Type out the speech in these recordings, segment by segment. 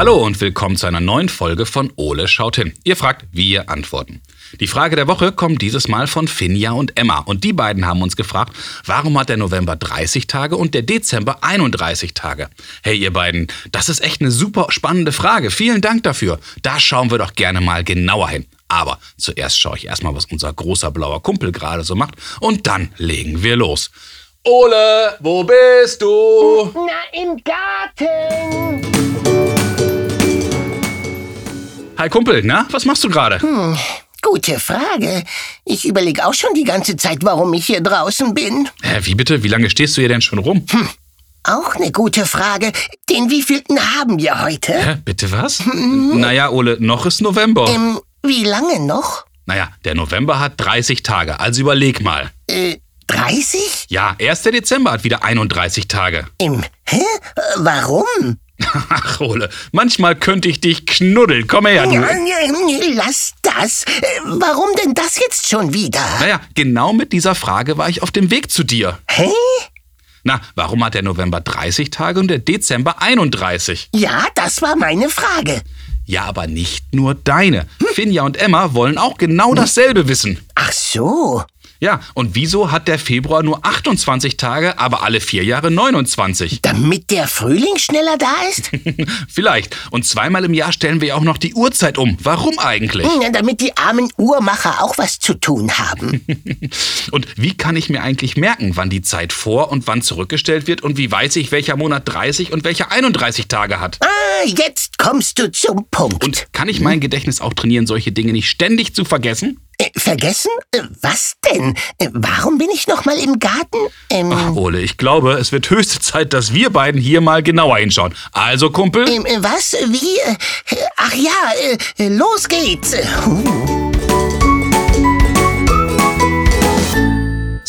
Hallo und willkommen zu einer neuen Folge von Ole schaut hin. Ihr fragt, wir antworten. Die Frage der Woche kommt dieses Mal von Finja und Emma. Und die beiden haben uns gefragt, warum hat der November 30 Tage und der Dezember 31 Tage? Hey ihr beiden, das ist echt eine super spannende Frage. Vielen Dank dafür. Da schauen wir doch gerne mal genauer hin. Aber zuerst schaue ich erstmal, was unser großer blauer Kumpel gerade so macht. Und dann legen wir los. Ole, wo bist du? Na, im Garten. Hi Kumpel, na, was machst du gerade? Hm, gute Frage. Ich überlege auch schon die ganze Zeit, warum ich hier draußen bin. Hä, wie bitte? Wie lange stehst du hier denn schon rum? Hm, auch eine gute Frage. Den wievielten haben wir heute? Hä, bitte was? Mhm. Naja, Ole, noch ist November. Ähm, wie lange noch? Naja, der November hat 30 Tage, also überleg mal. Äh, 30? Ja, erst der Dezember hat wieder 31 Tage. Im, hä? Warum? Ach, Ole, manchmal könnte ich dich knuddeln. Komm her, du. Lass das. Warum denn das jetzt schon wieder? Naja, genau mit dieser Frage war ich auf dem Weg zu dir. Hä? Na, warum hat der November 30 Tage und der Dezember 31? Ja, das war meine Frage. Ja, aber nicht nur deine. Hm? Finja und Emma wollen auch genau dasselbe wissen. Ach so. Ja, und wieso hat der Februar nur 28 Tage, aber alle vier Jahre 29? Damit der Frühling schneller da ist? Vielleicht. Und zweimal im Jahr stellen wir auch noch die Uhrzeit um. Warum eigentlich? Ja, damit die armen Uhrmacher auch was zu tun haben. und wie kann ich mir eigentlich merken, wann die Zeit vor und wann zurückgestellt wird und wie weiß ich, welcher Monat 30 und welcher 31 Tage hat? Ah, jetzt kommst du zum Punkt. Und kann ich mein Gedächtnis auch trainieren, solche Dinge nicht ständig zu vergessen? Äh, vergessen? Äh, was denn? Äh, warum bin ich noch mal im Garten? Ähm, Ach, Ole, ich glaube, es wird höchste Zeit, dass wir beiden hier mal genauer hinschauen. Also, Kumpel? Ähm, äh, was? Wie? Ach ja, los geht's. Uh.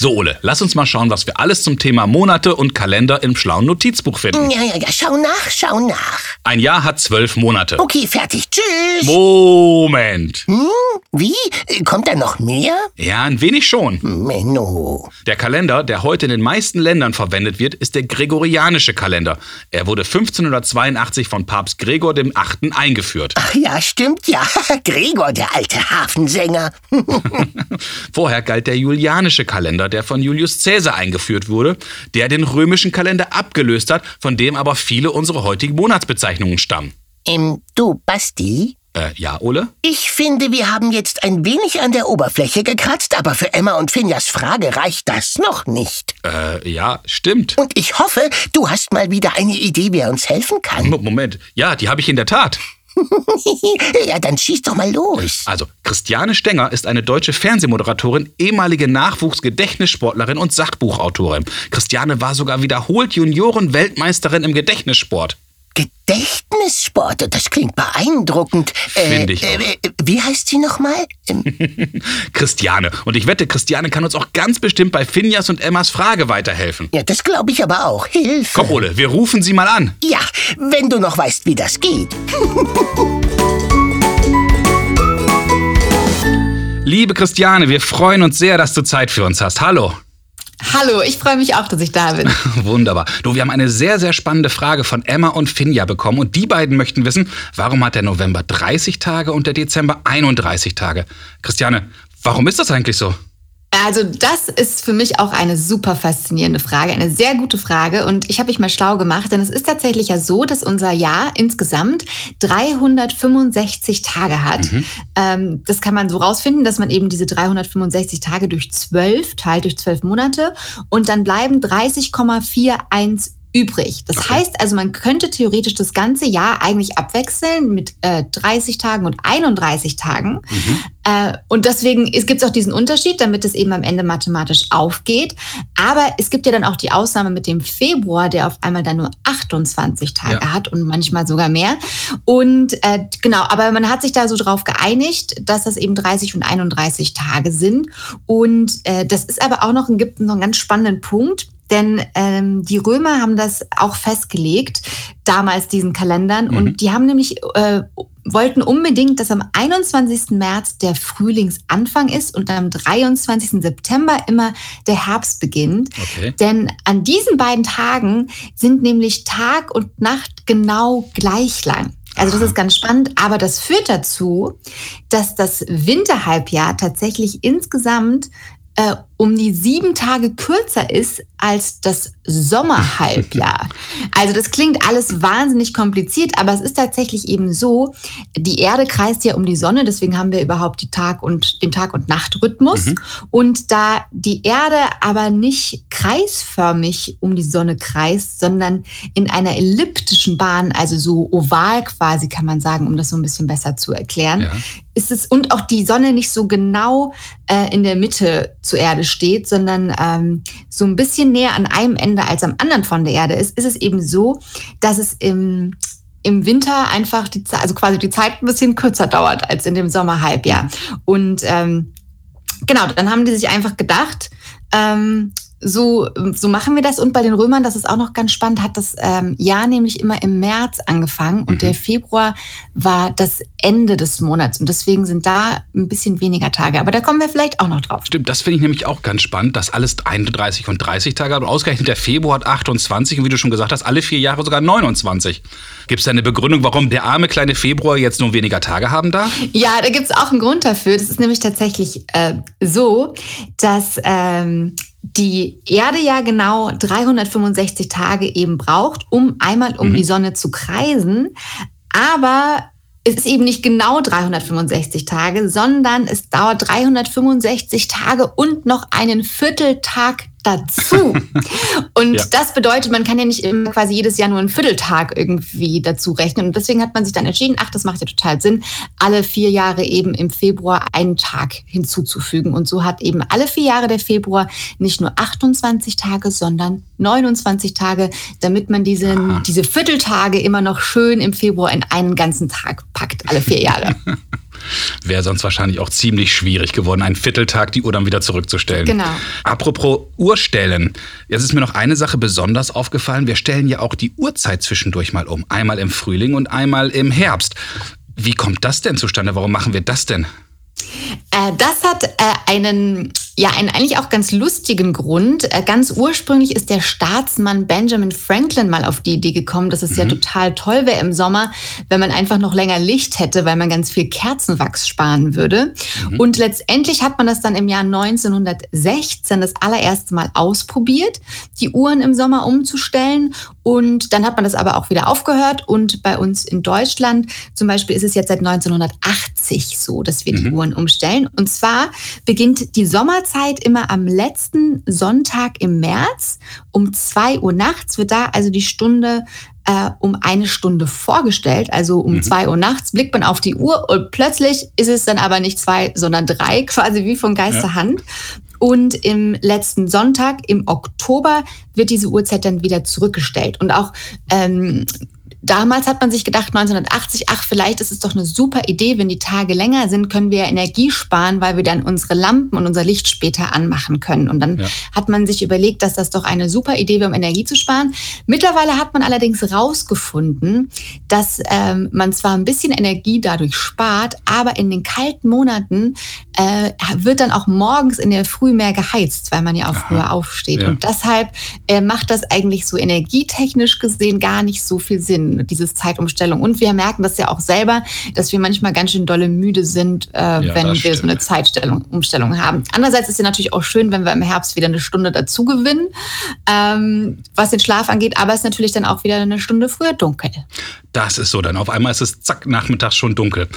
So, Ole, lass uns mal schauen, was wir alles zum Thema Monate und Kalender im schlauen Notizbuch finden. Ja, ja, ja, schau nach, schau nach. Ein Jahr hat zwölf Monate. Okay, fertig. Tschüss. Moment. Hm? Wie? Kommt da noch mehr? Ja, ein wenig schon. Menno. Der Kalender, der heute in den meisten Ländern verwendet wird, ist der gregorianische Kalender. Er wurde 1582 von Papst Gregor dem Achten eingeführt. Ach ja, stimmt ja. Gregor, der alte Hafensänger. Vorher galt der julianische Kalender, der von Julius Caesar eingeführt wurde, der den römischen Kalender abgelöst hat, von dem aber viele unserer heutigen Monatsbezeichnungen stammen. Ähm, du, Basti? Äh, ja, Ole? Ich finde, wir haben jetzt ein wenig an der Oberfläche gekratzt, aber für Emma und Finjas Frage reicht das noch nicht. Äh, ja, stimmt. Und ich hoffe, du hast mal wieder eine Idee, wer uns helfen kann. Moment, ja, die habe ich in der Tat. ja, dann schieß doch mal los. Also, Christiane Stenger ist eine deutsche Fernsehmoderatorin, ehemalige Nachwuchsgedächtnissportlerin und Sachbuchautorin. Christiane war sogar wiederholt Junioren-Weltmeisterin im Gedächtnissport. Gedächtnissport, das klingt beeindruckend. Finde ich. Äh, äh, wie heißt sie nochmal? Ähm Christiane. Und ich wette, Christiane kann uns auch ganz bestimmt bei Finjas und Emmas Frage weiterhelfen. Ja, das glaube ich aber auch. Hilfe. Komm, Ole, wir rufen sie mal an. Ja, wenn du noch weißt, wie das geht. Liebe Christiane, wir freuen uns sehr, dass du Zeit für uns hast. Hallo. Hallo, ich freue mich auch, dass ich da bin. Wunderbar. Du, wir haben eine sehr, sehr spannende Frage von Emma und Finja bekommen und die beiden möchten wissen, warum hat der November 30 Tage und der Dezember 31 Tage? Christiane, warum ist das eigentlich so? Also das ist für mich auch eine super faszinierende Frage, eine sehr gute Frage. Und ich habe mich mal schlau gemacht, denn es ist tatsächlich ja so, dass unser Jahr insgesamt 365 Tage hat. Mhm. Ähm, das kann man so rausfinden, dass man eben diese 365 Tage durch 12 teilt, durch 12 Monate. Und dann bleiben 30,41 übrig. Das okay. heißt also, man könnte theoretisch das ganze Jahr eigentlich abwechseln mit äh, 30 Tagen und 31 Tagen. Mhm. Äh, und deswegen gibt es auch diesen Unterschied, damit es eben am Ende mathematisch aufgeht. Aber es gibt ja dann auch die Ausnahme mit dem Februar, der auf einmal dann nur 28 Tage ja. hat und manchmal sogar mehr. Und äh, genau, aber man hat sich da so drauf geeinigt, dass das eben 30 und 31 Tage sind. Und äh, das ist aber auch noch, gibt noch einen ganz spannenden Punkt denn ähm, die Römer haben das auch festgelegt, damals diesen Kalendern. Mhm. Und die haben nämlich, äh, wollten unbedingt, dass am 21. März der Frühlingsanfang ist und am 23. September immer der Herbst beginnt. Okay. Denn an diesen beiden Tagen sind nämlich Tag und Nacht genau gleich lang. Also das ist ganz spannend, aber das führt dazu, dass das Winterhalbjahr tatsächlich insgesamt äh, um die sieben Tage kürzer ist als das Sommerhalbjahr. Also das klingt alles wahnsinnig kompliziert, aber es ist tatsächlich eben so, die Erde kreist ja um die Sonne, deswegen haben wir überhaupt die Tag und, den Tag- und Nachtrhythmus. Mhm. Und da die Erde aber nicht kreisförmig um die Sonne kreist, sondern in einer elliptischen Bahn, also so oval quasi kann man sagen, um das so ein bisschen besser zu erklären, ja. ist es und auch die Sonne nicht so genau äh, in der Mitte zur Erde steht, sondern ähm, so ein bisschen näher an einem Ende als am anderen von der Erde ist, ist es eben so, dass es im im Winter einfach die Zeit, also quasi die Zeit ein bisschen kürzer dauert als in dem Sommerhalbjahr. Und ähm, genau, dann haben die sich einfach gedacht, ähm, so, so machen wir das. Und bei den Römern, das ist auch noch ganz spannend, hat das ähm, Jahr nämlich immer im März angefangen und mhm. der Februar war das Ende des Monats. Und deswegen sind da ein bisschen weniger Tage. Aber da kommen wir vielleicht auch noch drauf. Stimmt, das finde ich nämlich auch ganz spannend, dass alles 31 und 30 Tage hat. Und ausgerechnet der Februar hat 28 und wie du schon gesagt hast, alle vier Jahre sogar 29. Gibt es da eine Begründung, warum der arme kleine Februar jetzt nur weniger Tage haben darf? Ja, da gibt es auch einen Grund dafür. Das ist nämlich tatsächlich äh, so, dass ähm, die Erde ja genau 365 Tage eben braucht, um einmal um mhm. die Sonne zu kreisen. Aber es ist eben nicht genau 365 Tage, sondern es dauert 365 Tage und noch einen Vierteltag dazu. Und ja. das bedeutet, man kann ja nicht immer quasi jedes Jahr nur einen Vierteltag irgendwie dazu rechnen. Und deswegen hat man sich dann entschieden, ach, das macht ja total Sinn, alle vier Jahre eben im Februar einen Tag hinzuzufügen. Und so hat eben alle vier Jahre der Februar nicht nur 28 Tage, sondern 29 Tage, damit man diesen, diese Vierteltage immer noch schön im Februar in einen ganzen Tag packt, alle vier Jahre. Wäre sonst wahrscheinlich auch ziemlich schwierig geworden, einen Vierteltag die Uhr dann wieder zurückzustellen. Genau. Apropos Uhrstellen. Jetzt ist mir noch eine Sache besonders aufgefallen. Wir stellen ja auch die Uhrzeit zwischendurch mal um. Einmal im Frühling und einmal im Herbst. Wie kommt das denn zustande? Warum machen wir das denn? Äh, das hat äh, einen ja, einen eigentlich auch ganz lustigen Grund. Äh, ganz ursprünglich ist der Staatsmann Benjamin Franklin mal auf die Idee gekommen, dass es mhm. ja total toll wäre im Sommer, wenn man einfach noch länger Licht hätte, weil man ganz viel Kerzenwachs sparen würde. Mhm. Und letztendlich hat man das dann im Jahr 1916 das allererste Mal ausprobiert, die Uhren im Sommer umzustellen. Und dann hat man das aber auch wieder aufgehört. Und bei uns in Deutschland zum Beispiel ist es jetzt seit 1980 so, dass wir die mhm. Uhren umstellen. Und zwar beginnt die Sommer Sommerzeit immer am letzten Sonntag im März um zwei Uhr nachts wird da also die Stunde äh, um eine Stunde vorgestellt. Also um mhm. zwei Uhr nachts blickt man auf die Uhr und plötzlich ist es dann aber nicht zwei, sondern drei, quasi wie von Geisterhand. Ja. Und im letzten Sonntag im Oktober wird diese Uhrzeit dann wieder zurückgestellt. Und auch ähm, Damals hat man sich gedacht, 1980, ach, vielleicht ist es doch eine super Idee, wenn die Tage länger sind, können wir Energie sparen, weil wir dann unsere Lampen und unser Licht später anmachen können. Und dann ja. hat man sich überlegt, dass das doch eine super Idee wäre, um Energie zu sparen. Mittlerweile hat man allerdings herausgefunden, dass ähm, man zwar ein bisschen Energie dadurch spart, aber in den kalten Monaten äh, wird dann auch morgens in der Früh mehr geheizt, weil man ja auch Aha. früher aufsteht. Ja. Und deshalb äh, macht das eigentlich so energietechnisch gesehen gar nicht so viel Sinn dieses Zeitumstellung. Und wir merken das ja auch selber, dass wir manchmal ganz schön dolle müde sind, äh, ja, wenn wir stimmt. so eine Zeitstellung, haben. Andererseits ist es natürlich auch schön, wenn wir im Herbst wieder eine Stunde dazu gewinnen, ähm, was den Schlaf angeht, aber es ist natürlich dann auch wieder eine Stunde früher dunkel. Das ist so, dann auf einmal ist es zack, nachmittags schon dunkel.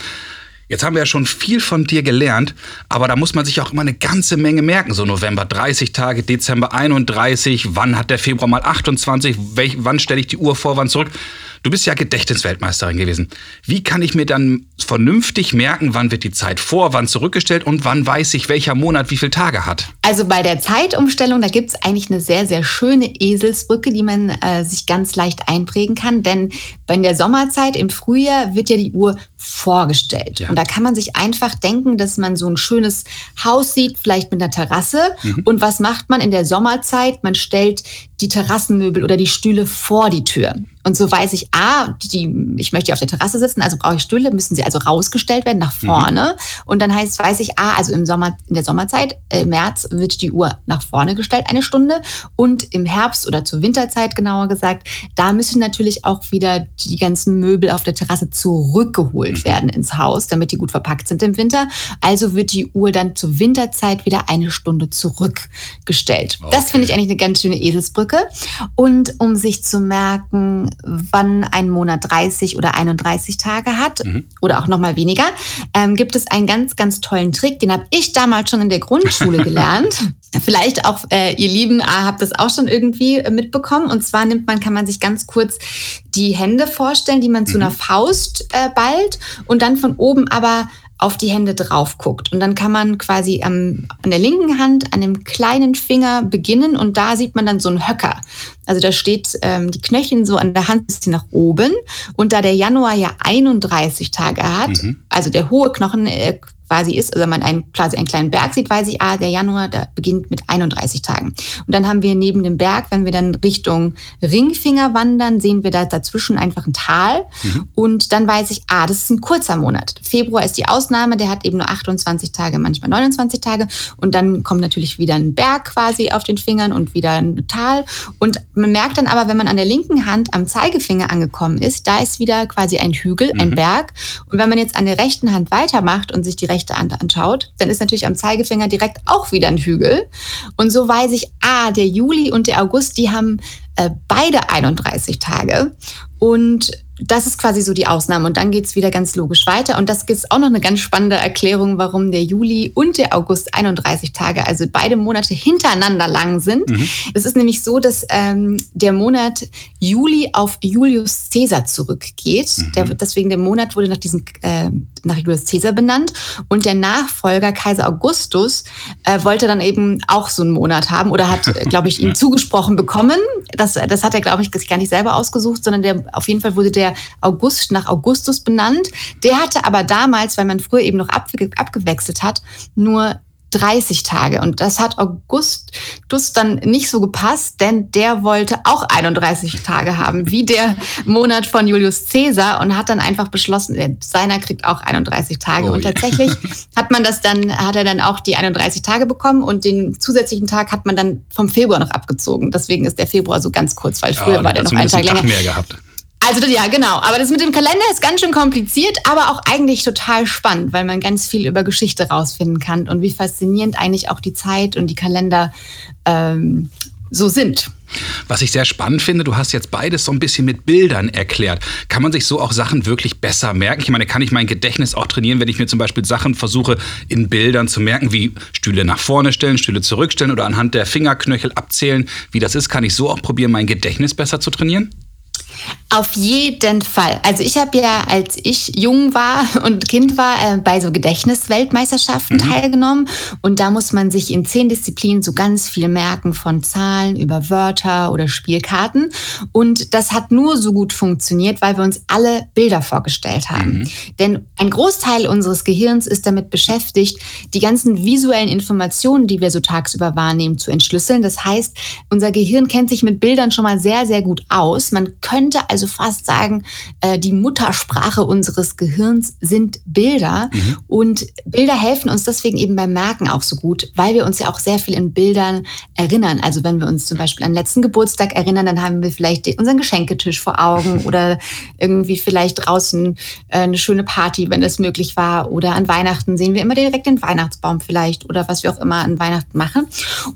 Jetzt haben wir ja schon viel von dir gelernt, aber da muss man sich auch immer eine ganze Menge merken. So November 30 Tage, Dezember 31, wann hat der Februar mal 28, welch, wann stelle ich die Uhr vor, wann zurück. Du bist ja Gedächtnisweltmeisterin gewesen. Wie kann ich mir dann vernünftig merken, wann wird die Zeit vor, wann zurückgestellt und wann weiß ich, welcher Monat wie viele Tage hat? Also bei der Zeitumstellung, da gibt es eigentlich eine sehr, sehr schöne Eselsbrücke, die man äh, sich ganz leicht einprägen kann. Denn bei der Sommerzeit im Frühjahr wird ja die Uhr vorgestellt. Ja. Und da kann man sich einfach denken, dass man so ein schönes Haus sieht, vielleicht mit einer Terrasse. Mhm. Und was macht man in der Sommerzeit? Man stellt die Terrassenmöbel oder die Stühle vor die Tür. Und so weiß ich, ah, die, ich möchte auf der Terrasse sitzen, also brauche ich Stühle, müssen sie also rausgestellt werden nach vorne. Mhm. Und dann heißt, weiß ich, ah, also im Sommer, in der Sommerzeit, äh, im März wird die Uhr nach vorne gestellt, eine Stunde. Und im Herbst oder zur Winterzeit genauer gesagt, da müssen natürlich auch wieder die ganzen Möbel auf der Terrasse zurückgeholt mhm. werden ins Haus, damit die gut verpackt sind im Winter. Also wird die Uhr dann zur Winterzeit wieder eine Stunde zurückgestellt. Okay. Das finde ich eigentlich eine ganz schöne Eselsbrücke. Und um sich zu merken, wann ein Monat 30 oder 31 Tage hat mhm. oder auch noch mal weniger, ähm, gibt es einen ganz, ganz tollen Trick. Den habe ich damals schon in der Grundschule gelernt. Vielleicht auch äh, ihr Lieben äh, habt das auch schon irgendwie äh, mitbekommen. Und zwar nimmt man, kann man sich ganz kurz die Hände vorstellen, die man mhm. zu einer Faust äh, ballt und dann von oben aber auf die Hände drauf guckt. Und dann kann man quasi am, an der linken Hand an dem kleinen Finger beginnen und da sieht man dann so einen Höcker. Also da steht ähm, die Knöcheln so an der Hand bisschen nach oben. Und da der Januar ja 31 Tage hat, mhm. also der hohe Knochen äh, quasi ist, also man einen, quasi einen kleinen Berg sieht, weiß ich, ah, der Januar, der beginnt mit 31 Tagen. Und dann haben wir neben dem Berg, wenn wir dann Richtung Ringfinger wandern, sehen wir da dazwischen einfach ein Tal. Mhm. Und dann weiß ich, ah, das ist ein kurzer Monat. Februar ist die Ausnahme, der hat eben nur 28 Tage, manchmal 29 Tage. Und dann kommt natürlich wieder ein Berg quasi auf den Fingern und wieder ein Tal. Und man merkt dann aber, wenn man an der linken Hand am Zeigefinger angekommen ist, da ist wieder quasi ein Hügel, mhm. ein Berg. Und wenn man jetzt an der rechten Hand weitermacht und sich die rechte Hand anschaut, dann ist natürlich am Zeigefinger direkt auch wieder ein Hügel. Und so weiß ich, ah, der Juli und der August, die haben äh, beide 31 Tage. Und das ist quasi so die Ausnahme. Und dann geht es wieder ganz logisch weiter. Und das ist auch noch eine ganz spannende Erklärung, warum der Juli und der August 31 Tage, also beide Monate hintereinander lang sind. Mhm. Es ist nämlich so, dass ähm, der Monat Juli auf Julius Caesar zurückgeht. Mhm. Der, deswegen der Monat wurde nach diesem äh, nach Julius Caesar benannt. Und der Nachfolger Kaiser Augustus äh, wollte dann eben auch so einen Monat haben oder hat, glaube ich, ihm zugesprochen bekommen. Das, das hat er, glaube ich, gar nicht selber ausgesucht, sondern der auf jeden Fall wurde der der August nach Augustus benannt. Der hatte aber damals, weil man früher eben noch abgewechselt hat, nur 30 Tage. Und das hat Augustus dann nicht so gepasst, denn der wollte auch 31 Tage haben, wie der Monat von Julius Caesar und hat dann einfach beschlossen, seiner kriegt auch 31 Tage. Oh, und tatsächlich hat man das dann, hat er dann auch die 31 Tage bekommen und den zusätzlichen Tag hat man dann vom Februar noch abgezogen. Deswegen ist der Februar so ganz kurz, weil früher ja, war der noch einen Tag länger. Mehr gehabt. Also ja, genau. Aber das mit dem Kalender ist ganz schön kompliziert, aber auch eigentlich total spannend, weil man ganz viel über Geschichte rausfinden kann und wie faszinierend eigentlich auch die Zeit und die Kalender ähm, so sind. Was ich sehr spannend finde, du hast jetzt beides so ein bisschen mit Bildern erklärt. Kann man sich so auch Sachen wirklich besser merken? Ich meine, kann ich mein Gedächtnis auch trainieren, wenn ich mir zum Beispiel Sachen versuche, in Bildern zu merken, wie Stühle nach vorne stellen, Stühle zurückstellen oder anhand der Fingerknöchel abzählen, wie das ist? Kann ich so auch probieren, mein Gedächtnis besser zu trainieren? Auf jeden Fall. Also ich habe ja, als ich jung war und Kind war, äh, bei so Gedächtnisweltmeisterschaften mhm. teilgenommen. Und da muss man sich in zehn Disziplinen so ganz viel merken, von Zahlen über Wörter oder Spielkarten. Und das hat nur so gut funktioniert, weil wir uns alle Bilder vorgestellt haben. Mhm. Denn ein Großteil unseres Gehirns ist damit beschäftigt, die ganzen visuellen Informationen, die wir so tagsüber wahrnehmen, zu entschlüsseln. Das heißt, unser Gehirn kennt sich mit Bildern schon mal sehr, sehr gut aus. Man könnte also fast sagen, äh, die Muttersprache unseres Gehirns sind Bilder. Mhm. Und Bilder helfen uns deswegen eben beim Merken auch so gut, weil wir uns ja auch sehr viel in Bildern erinnern. Also wenn wir uns zum Beispiel an den letzten Geburtstag erinnern, dann haben wir vielleicht unseren Geschenketisch vor Augen oder irgendwie vielleicht draußen äh, eine schöne Party, wenn das möglich war. Oder an Weihnachten sehen wir immer direkt den Weihnachtsbaum vielleicht oder was wir auch immer an Weihnachten machen.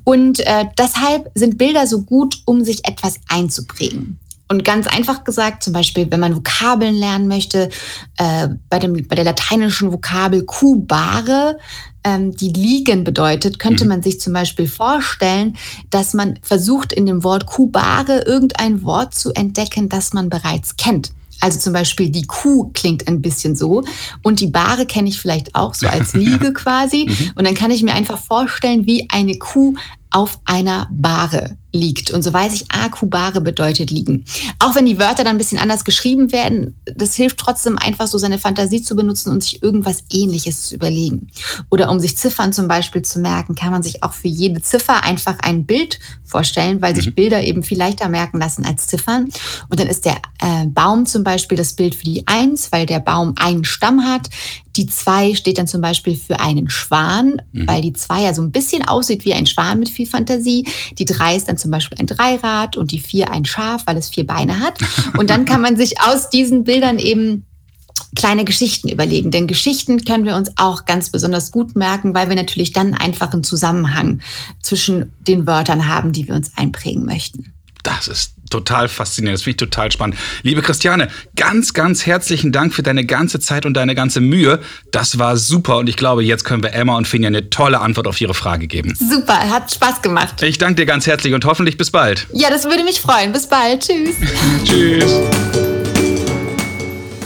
Und äh, deshalb sind Bilder so gut, um sich etwas einzuprägen. Und ganz einfach gesagt, zum Beispiel, wenn man Vokabeln lernen möchte, äh, bei, dem, bei der lateinischen Vokabel kubare, ähm, die liegen bedeutet, könnte mhm. man sich zum Beispiel vorstellen, dass man versucht, in dem Wort kubare irgendein Wort zu entdecken, das man bereits kennt. Also zum Beispiel die Kuh klingt ein bisschen so und die Bahre kenne ich vielleicht auch so als Liege quasi. Mhm. Und dann kann ich mir einfach vorstellen, wie eine Kuh auf einer Bahre liegt. Und so weiß ich, Akubare bedeutet liegen. Auch wenn die Wörter dann ein bisschen anders geschrieben werden, das hilft trotzdem einfach so seine Fantasie zu benutzen und sich irgendwas ähnliches zu überlegen. Oder um sich Ziffern zum Beispiel zu merken, kann man sich auch für jede Ziffer einfach ein Bild vorstellen, weil sich mhm. Bilder eben viel leichter merken lassen als Ziffern. Und dann ist der äh, Baum zum Beispiel das Bild für die Eins, weil der Baum einen Stamm hat. Die zwei steht dann zum Beispiel für einen Schwan, mhm. weil die zwei ja so ein bisschen aussieht wie ein Schwan mit viel Fantasie. Die drei ist dann zum Beispiel ein Dreirad und die vier ein Schaf, weil es vier Beine hat. Und dann kann man sich aus diesen Bildern eben kleine Geschichten überlegen. Denn Geschichten können wir uns auch ganz besonders gut merken, weil wir natürlich dann einfach einen Zusammenhang zwischen den Wörtern haben, die wir uns einprägen möchten. Das ist total faszinierend. Das finde ich total spannend. Liebe Christiane, ganz, ganz herzlichen Dank für deine ganze Zeit und deine ganze Mühe. Das war super und ich glaube, jetzt können wir Emma und Finja eine tolle Antwort auf ihre Frage geben. Super, hat Spaß gemacht. Ich danke dir ganz herzlich und hoffentlich bis bald. Ja, das würde mich freuen. Bis bald. Tschüss. Tschüss.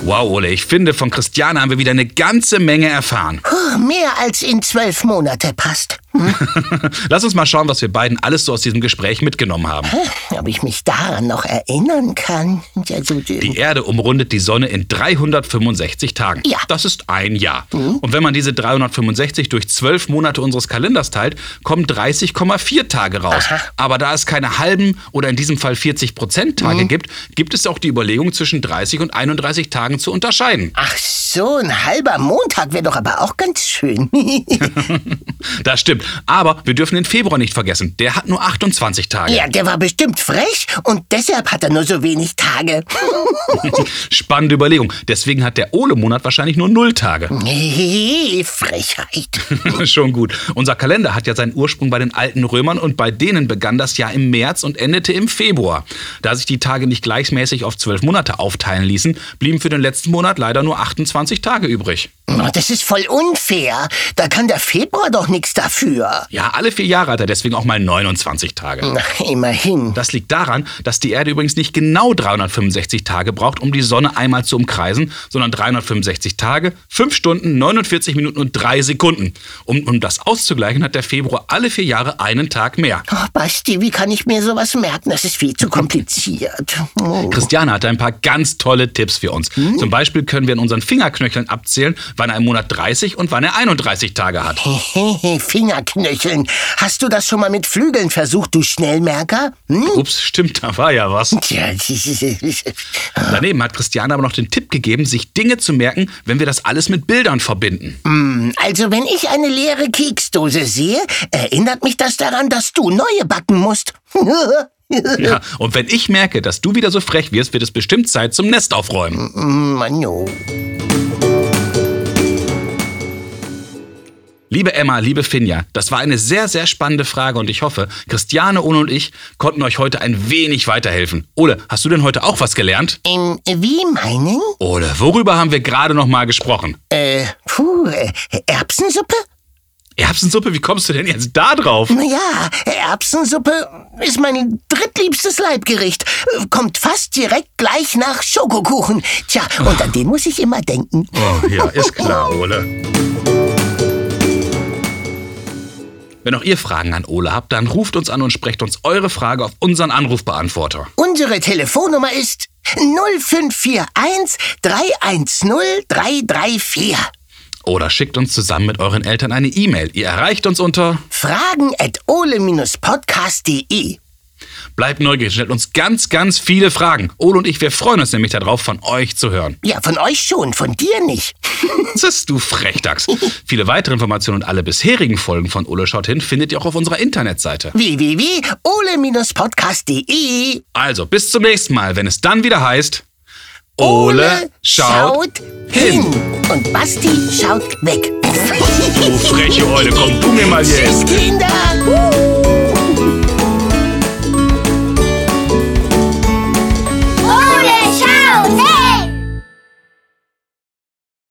Wow, Ole, ich finde, von Christiane haben wir wieder eine ganze Menge erfahren. Mehr als in zwölf Monate passt. Lass uns mal schauen, was wir beiden alles so aus diesem Gespräch mitgenommen haben. Ob ich mich daran noch erinnern kann. Also, die Erde umrundet die Sonne in 365 Tagen. Ja. Das ist ein Jahr. Mhm. Und wenn man diese 365 durch zwölf Monate unseres Kalenders teilt, kommen 30,4 Tage raus. Aha. Aber da es keine halben oder in diesem Fall 40 Prozent Tage mhm. gibt, gibt es auch die Überlegung, zwischen 30 und 31 Tagen zu unterscheiden. Ach so, ein halber Montag wäre doch aber auch ganz schön. das stimmt. Aber wir dürfen den Februar nicht vergessen. Der hat nur 28 Tage. Ja, der war bestimmt frech und deshalb hat er nur so wenig Tage. Spannende Überlegung. Deswegen hat der Ole-Monat wahrscheinlich nur null Tage. Nee, Frechheit. Schon gut. Unser Kalender hat ja seinen Ursprung bei den alten Römern und bei denen begann das Jahr im März und endete im Februar. Da sich die Tage nicht gleichmäßig auf zwölf Monate aufteilen ließen, blieben für den letzten Monat leider nur 28 Tage übrig. Oh, das ist voll unfair. Da kann der Februar doch nichts dafür. Ja, alle vier Jahre hat er deswegen auch mal 29 Tage. Na, immerhin. Das liegt daran, dass die Erde übrigens nicht genau 365 Tage braucht, um die Sonne einmal zu umkreisen, sondern 365 Tage, 5 Stunden, 49 Minuten und 3 Sekunden. Um, um das auszugleichen, hat der Februar alle vier Jahre einen Tag mehr. Oh, Basti, wie kann ich mir sowas merken? Das ist viel zu kompliziert. Oh. Christiane hat ein paar ganz tolle Tipps für uns. Hm? Zum Beispiel können wir in unseren Fingerknöcheln abzählen, wann er im Monat 30 und wann er 31 Tage hat. Fingerknöcheln. Hast du das schon mal mit Flügeln versucht, du Schnellmerker? Hm? Ups, stimmt, da war ja was. Daneben hat Christiane aber noch den Tipp gegeben, sich Dinge zu merken, wenn wir das alles mit Bildern verbinden. Hm, also wenn ich eine leere Keksdose sehe, erinnert mich das daran, dass du neue backen musst. ja, und wenn ich merke, dass du wieder so frech wirst, wird es bestimmt Zeit zum Nest aufräumen. Mann, Liebe Emma, liebe Finja, das war eine sehr, sehr spannende Frage und ich hoffe, Christiane, Ole und ich konnten euch heute ein wenig weiterhelfen. Ole, hast du denn heute auch was gelernt? Ähm, wie meinen? Ole, worüber haben wir gerade noch mal gesprochen? Äh, puh, äh, Erbsensuppe? Erbsensuppe? Wie kommst du denn jetzt da drauf? Naja, Erbsensuppe ist mein drittliebstes Leibgericht. Kommt fast direkt gleich nach Schokokuchen. Tja, und an den muss ich immer denken. Oh, ja, ist klar, Ole. Wenn auch ihr Fragen an Ole habt, dann ruft uns an und sprecht uns eure Frage auf unseren Anrufbeantworter. Unsere Telefonnummer ist 0541 310 334. Oder schickt uns zusammen mit euren Eltern eine E-Mail. Ihr erreicht uns unter fragen at ole-podcast.de. Bleibt neugierig, stellt uns ganz, ganz viele Fragen. Ole und ich, wir freuen uns nämlich darauf, von euch zu hören. Ja, von euch schon, von dir nicht. Bist du Frechdachs. Viele weitere Informationen und alle bisherigen Folgen von Ole schaut hin findet ihr auch auf unserer Internetseite. www.ole-podcast.de Also, bis zum nächsten Mal, wenn es dann wieder heißt... Ole, schaut, schaut hin. Und Basti schaut weg. Du freche Eule, komm du mir mal jetzt. Tschüss, Kinder.